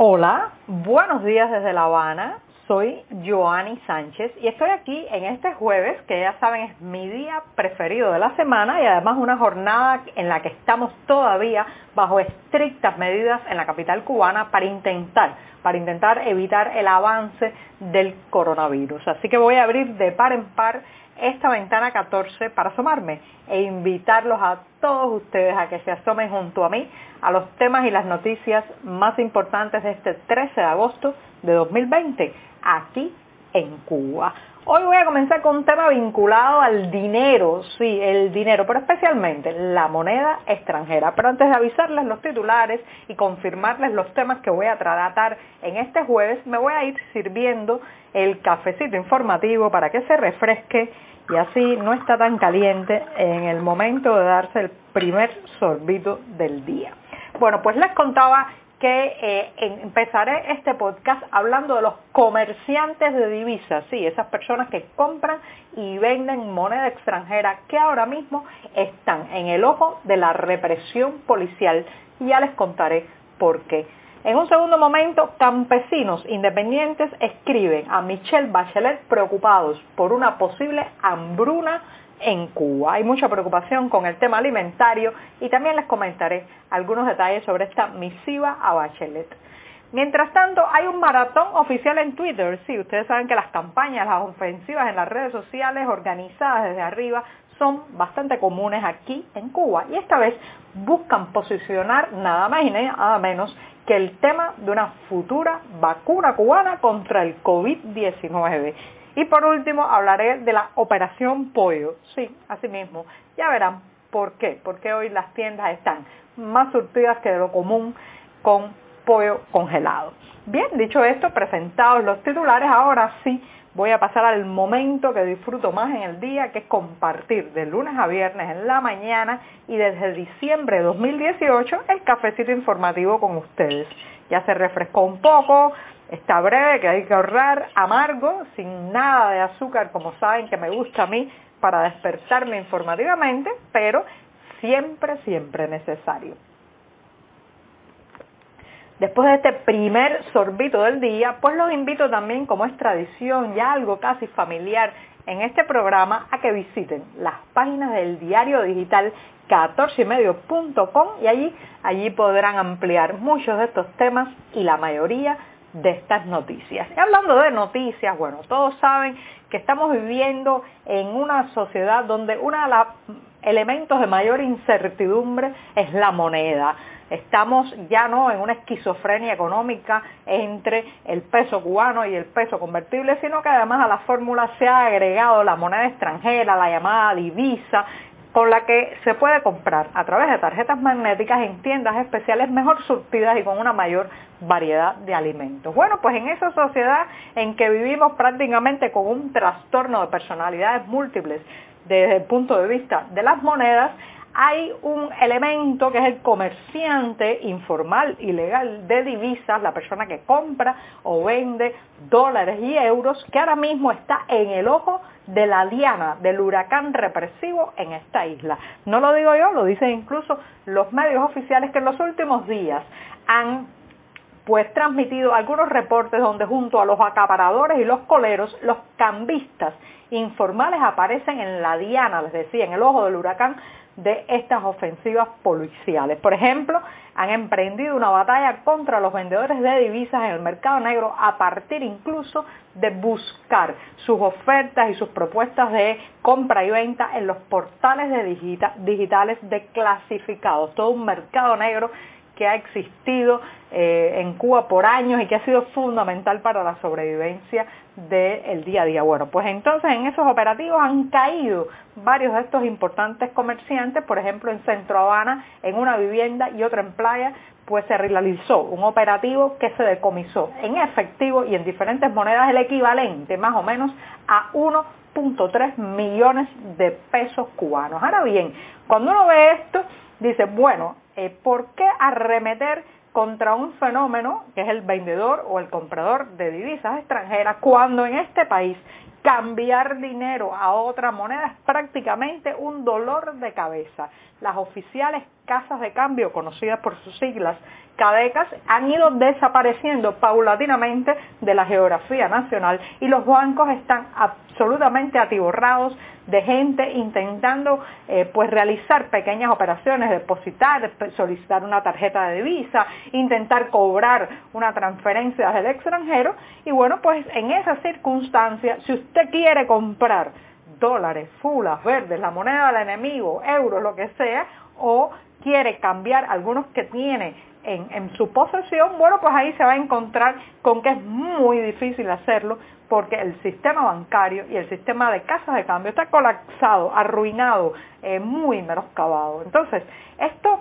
Hola, buenos días desde La Habana. Soy Joanny Sánchez y estoy aquí en este jueves, que ya saben es mi día preferido de la semana y además una jornada en la que estamos todavía bajo estrictas medidas en la capital cubana para intentar, para intentar evitar el avance del coronavirus. Así que voy a abrir de par en par esta ventana 14 para asomarme e invitarlos a todos ustedes a que se asomen junto a mí a los temas y las noticias más importantes de este 13 de agosto de 2020 aquí en Cuba. Hoy voy a comenzar con un tema vinculado al dinero, sí, el dinero, pero especialmente la moneda extranjera. Pero antes de avisarles los titulares y confirmarles los temas que voy a tratar en este jueves, me voy a ir sirviendo el cafecito informativo para que se refresque y así no está tan caliente en el momento de darse el primer sorbito del día. Bueno, pues les contaba que eh, empezaré este podcast hablando de los comerciantes de divisas, sí, esas personas que compran y venden moneda extranjera que ahora mismo están en el ojo de la represión policial ya les contaré por qué. En un segundo momento, campesinos independientes escriben a Michelle Bachelet preocupados por una posible hambruna en Cuba. Hay mucha preocupación con el tema alimentario y también les comentaré algunos detalles sobre esta misiva a Bachelet. Mientras tanto, hay un maratón oficial en Twitter. Sí, ustedes saben que las campañas, las ofensivas en las redes sociales organizadas desde arriba son bastante comunes aquí en Cuba y esta vez buscan posicionar nada más y nada menos que el tema de una futura vacuna cubana contra el COVID-19. Y por último hablaré de la operación pollo. Sí, así mismo. Ya verán por qué. Porque hoy las tiendas están más surtidas que de lo común con pollo congelado. Bien, dicho esto, presentados los titulares, ahora sí voy a pasar al momento que disfruto más en el día, que es compartir de lunes a viernes en la mañana y desde diciembre de 2018 el cafecito informativo con ustedes. Ya se refrescó un poco, Está breve, que hay que ahorrar, amargo, sin nada de azúcar, como saben que me gusta a mí para despertarme informativamente, pero siempre, siempre necesario. Después de este primer sorbito del día, pues los invito también, como es tradición y algo casi familiar en este programa, a que visiten las páginas del diario digital 14ymedio.com y allí, allí podrán ampliar muchos de estos temas y la mayoría de estas noticias. Y hablando de noticias, bueno, todos saben que estamos viviendo en una sociedad donde uno de los elementos de mayor incertidumbre es la moneda. Estamos ya no en una esquizofrenia económica entre el peso cubano y el peso convertible, sino que además a la fórmula se ha agregado la moneda extranjera, la llamada divisa, con la que se puede comprar a través de tarjetas magnéticas en tiendas especiales mejor surtidas y con una mayor variedad de alimentos. Bueno, pues en esa sociedad en que vivimos prácticamente con un trastorno de personalidades múltiples desde el punto de vista de las monedas, hay un elemento que es el comerciante informal y legal de divisas, la persona que compra o vende dólares y euros, que ahora mismo está en el ojo de la diana del huracán represivo en esta isla. No lo digo yo, lo dicen incluso los medios oficiales que en los últimos días han pues transmitido algunos reportes donde junto a los acaparadores y los coleros, los cambistas informales aparecen en la diana, les decía, en el ojo del huracán de estas ofensivas policiales. Por ejemplo, han emprendido una batalla contra los vendedores de divisas en el mercado negro a partir incluso de buscar sus ofertas y sus propuestas de compra y venta en los portales de digitales de clasificados. Todo un mercado negro que ha existido eh, en Cuba por años y que ha sido fundamental para la sobrevivencia del día a día. Bueno, pues entonces en esos operativos han caído varios de estos importantes comerciantes, por ejemplo en Centro Habana, en una vivienda y otra en playa, pues se realizó un operativo que se decomisó en efectivo y en diferentes monedas el equivalente más o menos a 1.3 millones de pesos cubanos. Ahora bien, cuando uno ve esto, dice, bueno, eh, ¿por qué arremeter contra un fenómeno que es el vendedor o el comprador de divisas extranjeras cuando en este país cambiar dinero a otra moneda es prácticamente un dolor de cabeza. Las oficiales casas de cambio, conocidas por sus siglas CADECAS, han ido desapareciendo paulatinamente de la geografía nacional y los bancos están absolutamente atiborrados de gente intentando eh, pues realizar pequeñas operaciones, depositar, solicitar una tarjeta de divisa, intentar cobrar una transferencia del extranjero y bueno pues en esas circunstancias si usted quiere comprar dólares, fulas, verdes, la moneda del enemigo, euros, lo que sea, o quiere cambiar algunos que tiene en, en, su posesión, bueno, pues ahí se va a encontrar con que es muy difícil hacerlo porque el sistema bancario y el sistema de casas de cambio está colapsado, arruinado, eh, muy menoscabado. Entonces, esto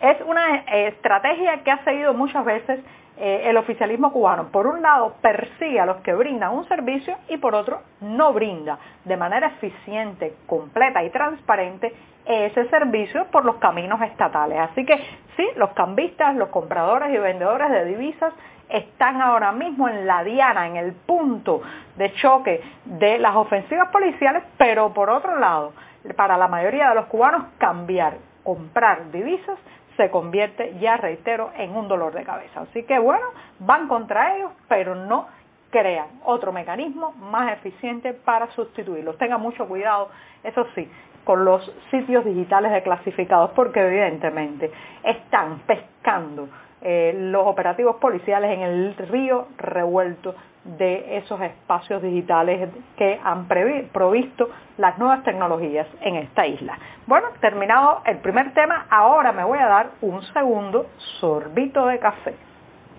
es una eh, estrategia que ha seguido muchas veces eh, el oficialismo cubano. Por un lado, persigue a los que brindan un servicio y por otro, no brinda de manera eficiente, completa y transparente ese servicio por los caminos estatales. Así que sí, los cambistas, los compradores y vendedores de divisas están ahora mismo en la diana, en el punto de choque de las ofensivas policiales, pero por otro lado, para la mayoría de los cubanos cambiar, comprar divisas se convierte, ya reitero, en un dolor de cabeza. Así que bueno, van contra ellos, pero no crean otro mecanismo más eficiente para sustituirlos. Tengan mucho cuidado, eso sí, con los sitios digitales de clasificados, porque evidentemente están pescando eh, los operativos policiales en el río revuelto de esos espacios digitales que han provisto las nuevas tecnologías en esta isla. Bueno, terminado el primer tema, ahora me voy a dar un segundo sorbito de café.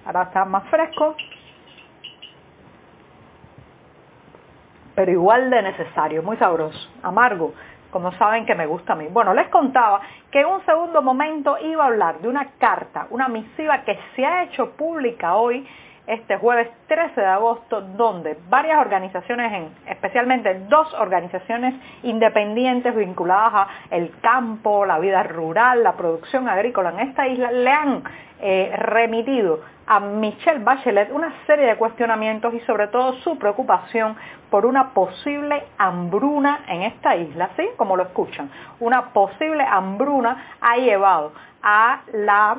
Ahora está más fresco, pero igual de necesario, muy sabroso, amargo, como saben que me gusta a mí. Bueno, les contaba que en un segundo momento iba a hablar de una carta, una misiva que se ha hecho pública hoy este jueves 13 de agosto, donde varias organizaciones, especialmente dos organizaciones independientes vinculadas a el campo, la vida rural, la producción agrícola en esta isla, le han eh, remitido a Michelle Bachelet una serie de cuestionamientos y sobre todo su preocupación por una posible hambruna en esta isla, ¿sí? Como lo escuchan, una posible hambruna ha llevado a la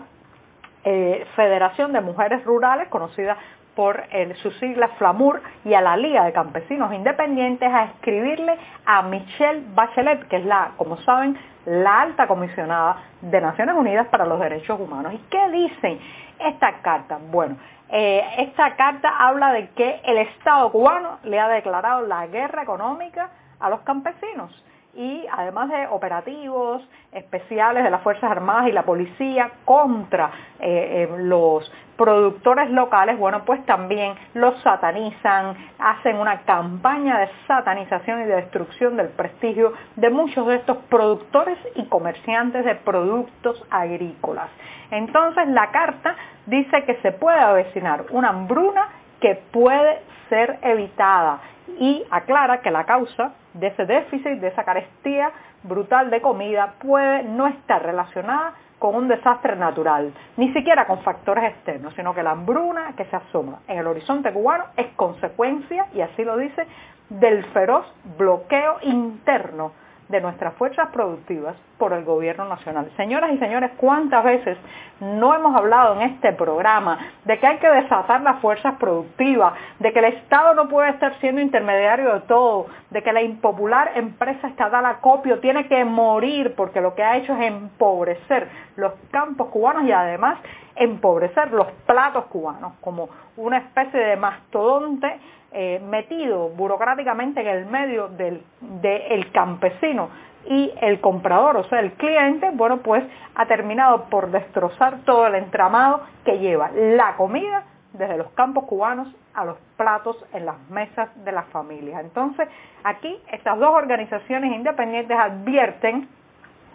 eh, Federación de Mujeres Rurales, conocida por su sigla FLAMUR, y a la Liga de Campesinos Independientes a escribirle a Michelle Bachelet, que es la, como saben, la alta comisionada de Naciones Unidas para los Derechos Humanos. ¿Y qué dicen esta carta? Bueno, eh, esta carta habla de que el Estado cubano le ha declarado la guerra económica a los campesinos y además de operativos especiales de las Fuerzas Armadas y la policía contra eh, eh, los productores locales, bueno, pues también los satanizan, hacen una campaña de satanización y de destrucción del prestigio de muchos de estos productores y comerciantes de productos agrícolas. Entonces la carta dice que se puede avecinar una hambruna que puede ser evitada y aclara que la causa de ese déficit, de esa carestía brutal de comida puede no estar relacionada con un desastre natural, ni siquiera con factores externos, sino que la hambruna que se asoma en el horizonte cubano es consecuencia, y así lo dice, del feroz bloqueo interno de nuestras fuerzas productivas por el gobierno nacional. Señoras y señores, ¿cuántas veces no hemos hablado en este programa de que hay que desatar las fuerzas productivas, de que el Estado no puede estar siendo intermediario de todo, de que la impopular empresa estatal acopio tiene que morir porque lo que ha hecho es empobrecer los campos cubanos y además empobrecer los platos cubanos como una especie de mastodonte eh, metido burocráticamente en el medio del de campesino y el comprador, o sea, el cliente, bueno, pues ha terminado por destrozar todo el entramado que lleva la comida desde los campos cubanos a los platos en las mesas de las familias. Entonces, aquí estas dos organizaciones independientes advierten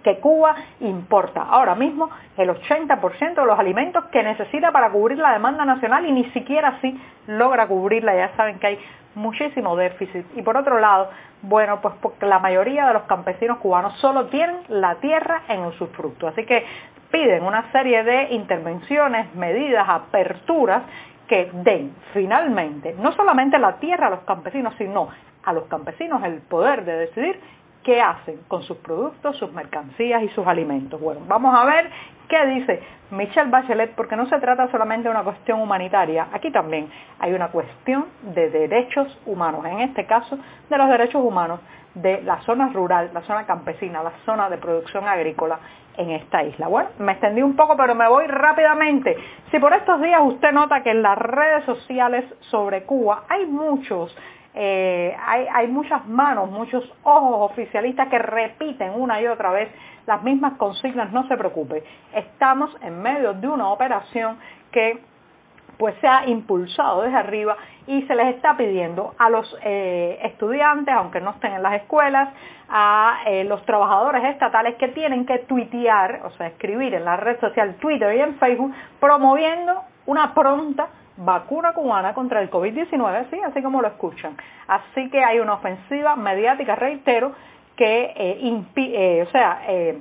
que Cuba importa ahora mismo el 80% de los alimentos que necesita para cubrir la demanda nacional y ni siquiera así logra cubrirla. Ya saben que hay muchísimo déficit. Y por otro lado, bueno, pues porque la mayoría de los campesinos cubanos solo tienen la tierra en usufructo. Así que piden una serie de intervenciones, medidas, aperturas que den finalmente no solamente la tierra a los campesinos, sino a los campesinos el poder de decidir qué hacen con sus productos, sus mercancías y sus alimentos. Bueno, vamos a ver qué dice Michelle Bachelet, porque no se trata solamente de una cuestión humanitaria, aquí también hay una cuestión de derechos humanos, en este caso de los derechos humanos de la zona rural, la zona campesina, la zona de producción agrícola en esta isla. Bueno, me extendí un poco, pero me voy rápidamente. Si por estos días usted nota que en las redes sociales sobre Cuba hay muchos eh, hay, muchas manos, muchos ojos oficialistas que repiten una y otra vez las mismas consignas, no se preocupe. Estamos en medio de una operación que pues se ha impulsado desde arriba y se les está pidiendo a los eh, estudiantes, aunque no estén en las escuelas, a eh, los trabajadores estatales que tienen que tuitear, o sea, escribir en la red social Twitter y en Facebook, promoviendo una pronta vacuna cubana contra el COVID-19, sí, así como lo escuchan. Así que hay una ofensiva mediática, reitero, que eh, eh, o sea, eh,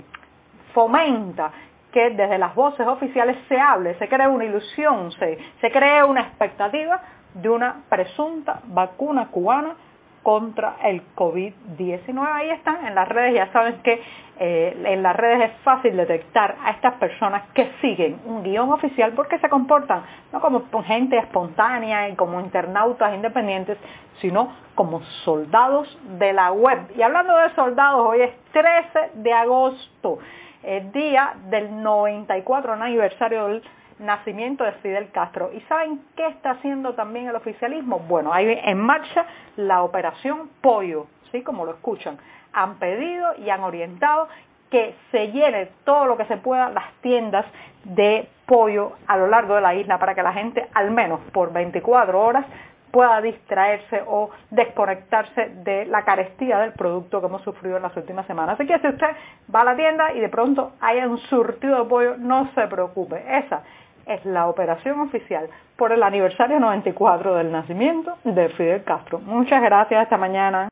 fomenta que desde las voces oficiales se hable, se cree una ilusión, se, se cree una expectativa de una presunta vacuna cubana contra el COVID-19. Ahí están en las redes, ya saben que eh, en las redes es fácil detectar a estas personas que siguen un guion oficial porque se comportan no como gente espontánea y como internautas independientes, sino como soldados de la web. Y hablando de soldados, hoy es 13 de agosto, el día del 94 aniversario del nacimiento de Fidel Castro. ¿Y saben qué está haciendo también el oficialismo? Bueno, hay en marcha la operación Pollo, ¿sí? Como lo escuchan. Han pedido y han orientado que se llene todo lo que se pueda las tiendas de pollo a lo largo de la isla para que la gente al menos por 24 horas pueda distraerse o desconectarse de la carestía del producto que hemos sufrido en las últimas semanas. Así que si usted va a la tienda y de pronto hay un surtido de pollo, no se preocupe. Esa es la operación oficial por el aniversario 94 del nacimiento de Fidel Castro. Muchas gracias, esta mañana.